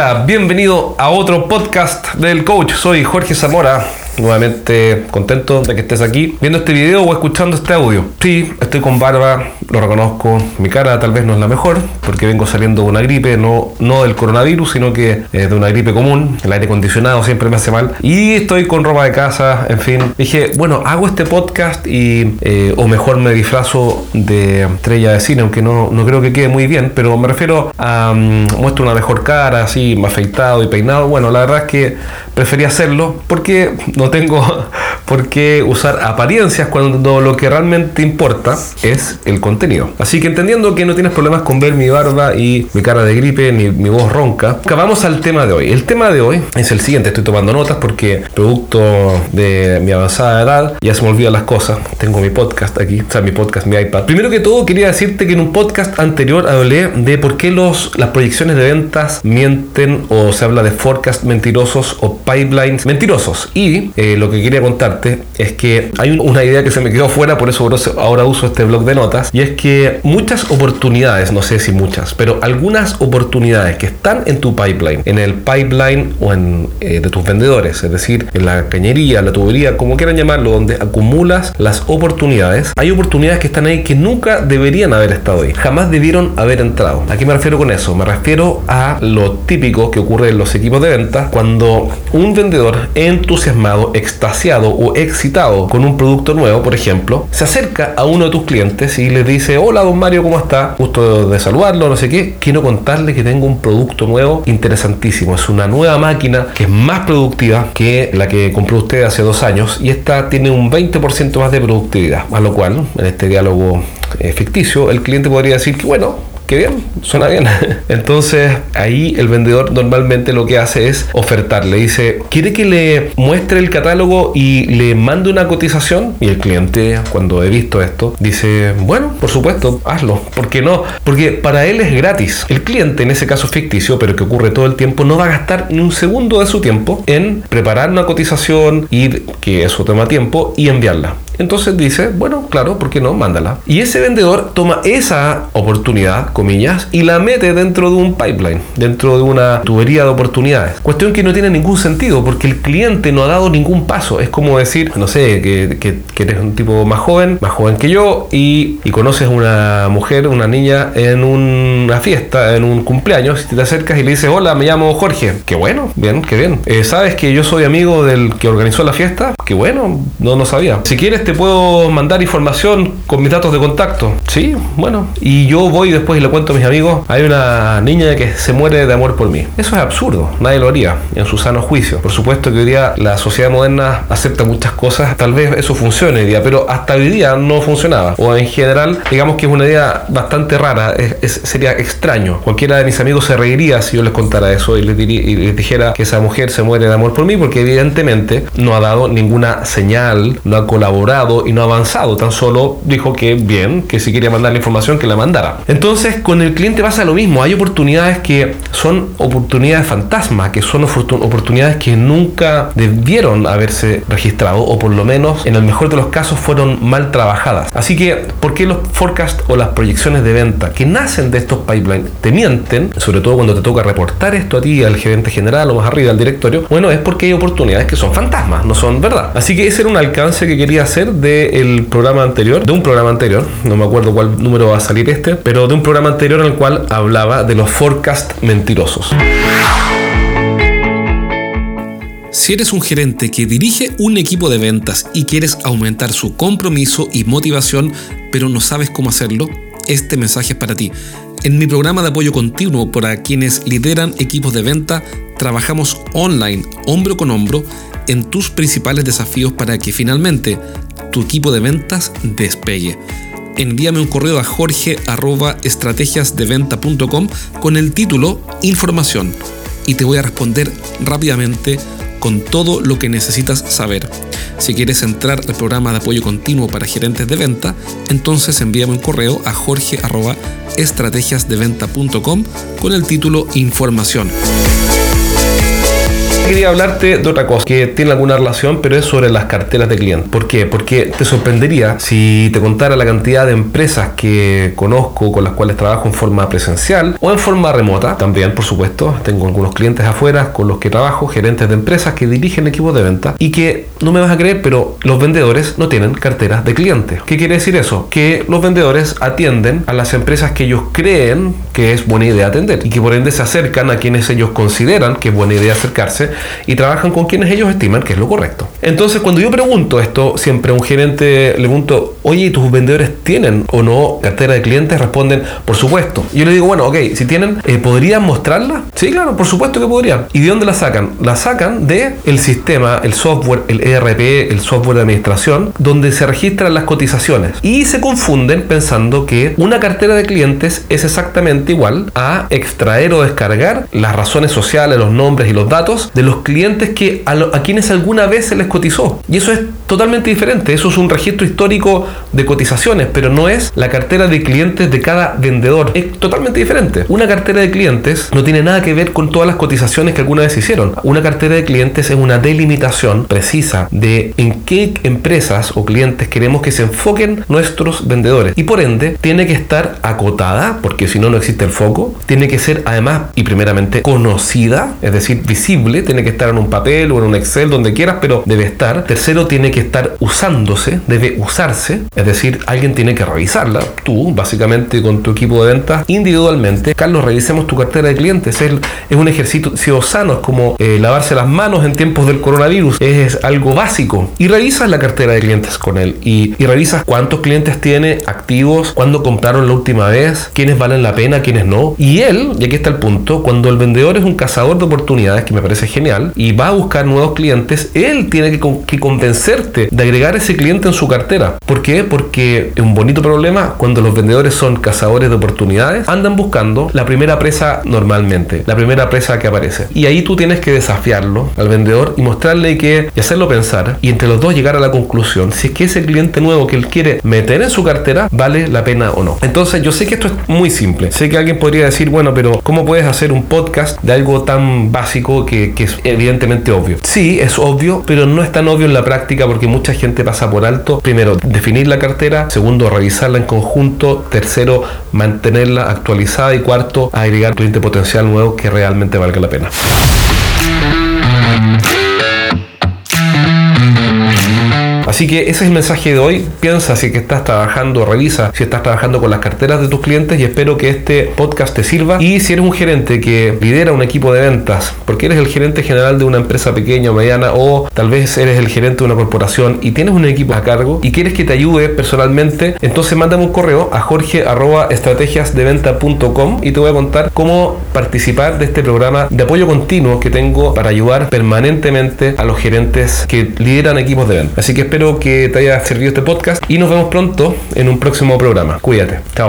Bienvenido a otro podcast del coach. Soy Jorge Zamora nuevamente contento de que estés aquí viendo este video o escuchando este audio. Sí, estoy con barba, lo reconozco, mi cara tal vez no es la mejor porque vengo saliendo de una gripe, no, no del coronavirus, sino que eh, de una gripe común, el aire acondicionado siempre me hace mal y estoy con ropa de casa, en fin. Dije, bueno, hago este podcast y, eh, o mejor me disfrazo de estrella de cine, aunque no, no creo que quede muy bien, pero me refiero a um, muestro una mejor cara, así, afeitado y peinado. Bueno, la verdad es que preferí hacerlo porque no tengo por qué usar apariencias cuando lo que realmente importa es el contenido. Así que entendiendo que no tienes problemas con ver mi barba y mi cara de gripe ni mi voz ronca, vamos al tema de hoy. El tema de hoy es el siguiente, estoy tomando notas porque producto de mi avanzada edad ya se me olvidan las cosas. Tengo mi podcast aquí, o sea, mi podcast, mi iPad. Primero que todo quería decirte que en un podcast anterior hablé de por qué los, las proyecciones de ventas mienten o se habla de forecast mentirosos o pipelines mentirosos. Y eh, lo que quería contarte es que hay una idea que se me quedó fuera, por eso ahora uso este blog de notas, y es que muchas oportunidades, no sé si muchas, pero algunas oportunidades que están en tu pipeline, en el pipeline o en, eh, de tus vendedores, es decir, en la cañería, la tubería, como quieran llamarlo, donde acumulas las oportunidades, hay oportunidades que están ahí que nunca deberían haber estado ahí, jamás debieron haber entrado. ¿A qué me refiero con eso? Me refiero a lo típico que ocurre en los equipos de ventas cuando un vendedor entusiasmado extasiado o excitado con un producto nuevo, por ejemplo, se acerca a uno de tus clientes y le dice, hola don Mario, ¿cómo está? Gusto de saludarlo, no sé qué. Quiero contarle que tengo un producto nuevo interesantísimo. Es una nueva máquina que es más productiva que la que compró usted hace dos años y esta tiene un 20% más de productividad. A lo cual, en este diálogo eh, ficticio, el cliente podría decir que bueno, qué bien, suena bien. Entonces ahí el vendedor normalmente lo que hace es ofertarle. Dice, ¿quiere que le muestre el catálogo y le mande una cotización? Y el cliente, cuando he visto esto, dice, bueno, por supuesto, hazlo. ¿Por qué no? Porque para él es gratis. El cliente, en ese caso ficticio, pero que ocurre todo el tiempo, no va a gastar ni un segundo de su tiempo en preparar una cotización, y que eso toma tiempo, y enviarla. Entonces dice, bueno, claro, ¿por qué no? Mándala. Y ese vendedor toma esa oportunidad, comillas, y la mete dentro de un pipeline, dentro de una tubería de oportunidades. Cuestión que no tiene ningún sentido, porque el cliente no ha dado ningún paso. Es como decir, no sé, que, eres un tipo más joven, más joven que yo, y, conoces una mujer, una niña en una fiesta, en un cumpleaños, y te acercas y le dices, hola, me llamo Jorge. Qué bueno, bien, qué bien. Eh, ¿Sabes que yo soy amigo del que organizó la fiesta? Qué bueno, no, no sabía. Si quieres, puedo mandar información con mis datos de contacto. Sí, bueno. Y yo voy después y le cuento a mis amigos, hay una niña que se muere de amor por mí. Eso es absurdo, nadie lo haría en su sano juicio. Por supuesto que hoy día la sociedad moderna acepta muchas cosas, tal vez eso funcione hoy día, pero hasta hoy día no funcionaba. O en general, digamos que es una idea bastante rara, sería extraño. Cualquiera de mis amigos se reiría si yo les contara eso y les, y les dijera que esa mujer se muere de amor por mí, porque evidentemente no ha dado ninguna señal, no ha colaborado y no avanzado, tan solo dijo que bien, que si quería mandar la información que la mandara. Entonces con el cliente pasa lo mismo, hay oportunidades que son oportunidades fantasma, que son oportunidades que nunca debieron haberse registrado o por lo menos en el mejor de los casos fueron mal trabajadas. Así que, ¿por qué los forecasts o las proyecciones de venta que nacen de estos pipelines te mienten, sobre todo cuando te toca reportar esto a ti, al gerente general o más arriba al directorio? Bueno, es porque hay oportunidades que son fantasmas, no son verdad. Así que ese era un alcance que quería hacer del programa anterior, de un programa anterior, no me acuerdo cuál número va a salir este, pero de un programa anterior en el cual hablaba de los forecast mentirosos. Si eres un gerente que dirige un equipo de ventas y quieres aumentar su compromiso y motivación, pero no sabes cómo hacerlo, este mensaje es para ti. En mi programa de apoyo continuo para quienes lideran equipos de venta, trabajamos online, hombro con hombro, en tus principales desafíos para que finalmente tu equipo de ventas despegue. Envíame un correo a jorge.estrategiasdeventa.com con el título Información y te voy a responder rápidamente con todo lo que necesitas saber. Si quieres entrar al programa de apoyo continuo para gerentes de venta, entonces envíame un correo a jorge.estrategiasdeventa.com con el título Información. Quería hablarte de otra cosa que tiene alguna relación, pero es sobre las carteras de clientes. ¿Por qué? Porque te sorprendería si te contara la cantidad de empresas que conozco, con las cuales trabajo en forma presencial o en forma remota, también por supuesto. Tengo algunos clientes afuera con los que trabajo, gerentes de empresas que dirigen equipos de venta y que no me vas a creer, pero los vendedores no tienen carteras de clientes. ¿Qué quiere decir eso? Que los vendedores atienden a las empresas que ellos creen que es buena idea atender y que por ende se acercan a quienes ellos consideran que es buena idea acercarse y trabajan con quienes ellos estiman que es lo correcto. Entonces, cuando yo pregunto esto, siempre un gerente le pregunto, oye, ¿tus vendedores tienen o no cartera de clientes? Responden, por supuesto. yo le digo, bueno, ok, si tienen, eh, ¿podrían mostrarla? Sí, claro, por supuesto que podrían. ¿Y de dónde la sacan? La sacan de el sistema, el software, el ERP, el software de administración, donde se registran las cotizaciones. Y se confunden pensando que una cartera de clientes es exactamente igual a extraer o descargar las razones sociales, los nombres y los datos de los clientes que a, a quienes alguna vez se les cotizó. Y eso es totalmente diferente. Eso es un registro histórico de cotizaciones, pero no es la cartera de clientes de cada vendedor. Es totalmente diferente. Una cartera de clientes no tiene nada que ver con todas las cotizaciones que alguna vez hicieron. Una cartera de clientes es una delimitación precisa de en qué empresas o clientes queremos que se enfoquen nuestros vendedores. Y por ende, tiene que estar acotada, porque si no, no existe el foco. Tiene que ser además y primeramente conocida, es decir, visible. Tiene que estar en un papel o en un Excel, donde quieras, pero debe estar. Tercero, tiene que estar usándose, debe usarse, es decir, alguien tiene que revisarla. Tú, básicamente, con tu equipo de ventas, individualmente. Carlos, revisemos tu cartera de clientes. Es, es un ejercicio sano, es como eh, lavarse las manos en tiempos del coronavirus. Es algo básico. Y revisas la cartera de clientes con él. Y, y revisas cuántos clientes tiene activos, cuándo compraron la última vez, quiénes valen la pena, quiénes no. Y él, y aquí está el punto, cuando el vendedor es un cazador de oportunidades, que me parece genial, y va a buscar nuevos clientes, él tiene que, convencerte de agregar ese cliente en su cartera. ¿Por qué? Porque es un bonito problema cuando los vendedores son cazadores de oportunidades, andan buscando la primera presa normalmente, la primera presa que aparece. Y ahí tú tienes que desafiarlo al vendedor y mostrarle que y hacerlo pensar y entre los dos llegar a la conclusión si es que ese cliente nuevo que él quiere meter en su cartera vale la pena o no. Entonces yo sé que esto es muy simple. Sé que alguien podría decir, bueno, pero ¿cómo puedes hacer un podcast de algo tan básico que, que evidentemente obvio? Sí, es obvio, pero no es tan obvio en la práctica porque mucha gente pasa por alto. Primero, definir la cartera. Segundo, revisarla en conjunto. Tercero, mantenerla actualizada. Y cuarto, agregar cliente potencial nuevo que realmente valga la pena. Así que ese es el mensaje de hoy. Piensa si que estás trabajando, revisa si estás trabajando con las carteras de tus clientes y espero que este podcast te sirva. Y si eres un gerente que lidera un equipo de ventas, porque eres el gerente general de una empresa pequeña o mediana o tal vez eres el gerente de una corporación y tienes un equipo a cargo y quieres que te ayude personalmente, entonces mándame un correo a jorge.estrategiasdeventa.com y te voy a contar cómo participar de este programa de apoyo continuo que tengo para ayudar permanentemente a los gerentes que lideran equipos de venta. Así que espero que te haya servido este podcast y nos vemos pronto en un próximo programa. Cuídate. Chao.